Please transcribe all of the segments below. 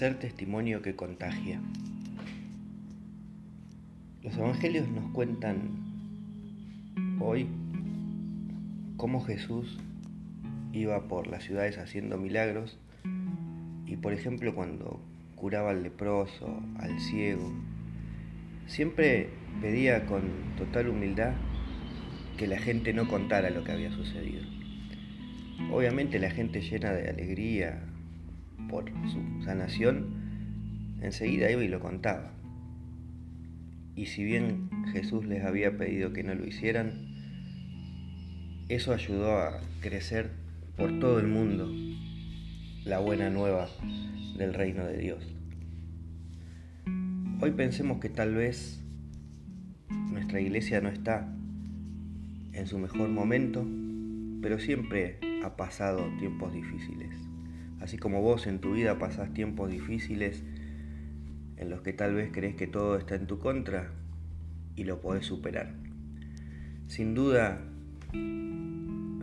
Ser testimonio que contagia. Los evangelios nos cuentan hoy cómo Jesús iba por las ciudades haciendo milagros y por ejemplo cuando curaba al leproso, al ciego, siempre pedía con total humildad que la gente no contara lo que había sucedido. Obviamente la gente llena de alegría, por su sanación, enseguida iba y lo contaba. Y si bien Jesús les había pedido que no lo hicieran, eso ayudó a crecer por todo el mundo la buena nueva del reino de Dios. Hoy pensemos que tal vez nuestra iglesia no está en su mejor momento, pero siempre ha pasado tiempos difíciles. Así como vos en tu vida pasás tiempos difíciles en los que tal vez crees que todo está en tu contra y lo podés superar. Sin duda,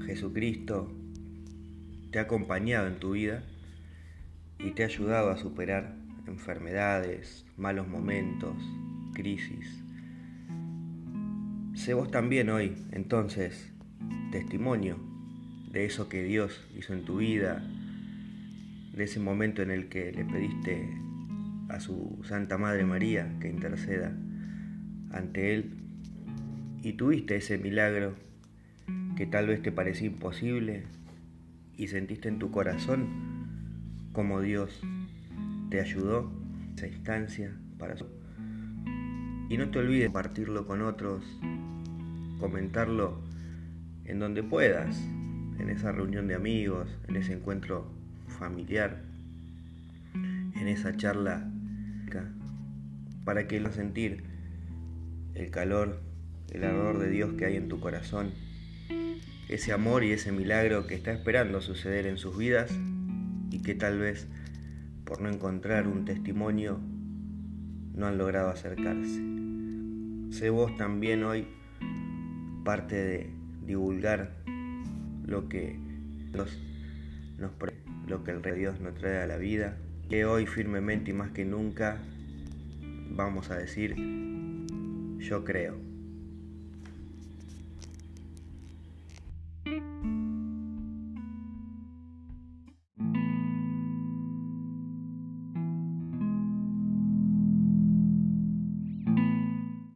Jesucristo te ha acompañado en tu vida y te ha ayudado a superar enfermedades, malos momentos, crisis. Sé vos también hoy, entonces, testimonio de eso que Dios hizo en tu vida, de ese momento en el que le pediste a su Santa Madre María que interceda ante Él y tuviste ese milagro que tal vez te parecía imposible y sentiste en tu corazón como Dios te ayudó esa instancia para y no te olvides compartirlo con otros, comentarlo en donde puedas, en esa reunión de amigos, en ese encuentro familiar en esa charla para que lo sentir el calor, el ardor de Dios que hay en tu corazón, ese amor y ese milagro que está esperando suceder en sus vidas y que tal vez por no encontrar un testimonio no han logrado acercarse. Sé vos también hoy parte de divulgar lo que nos, nos lo que el Rey Dios nos trae a la vida, que hoy firmemente y más que nunca vamos a decir, yo creo.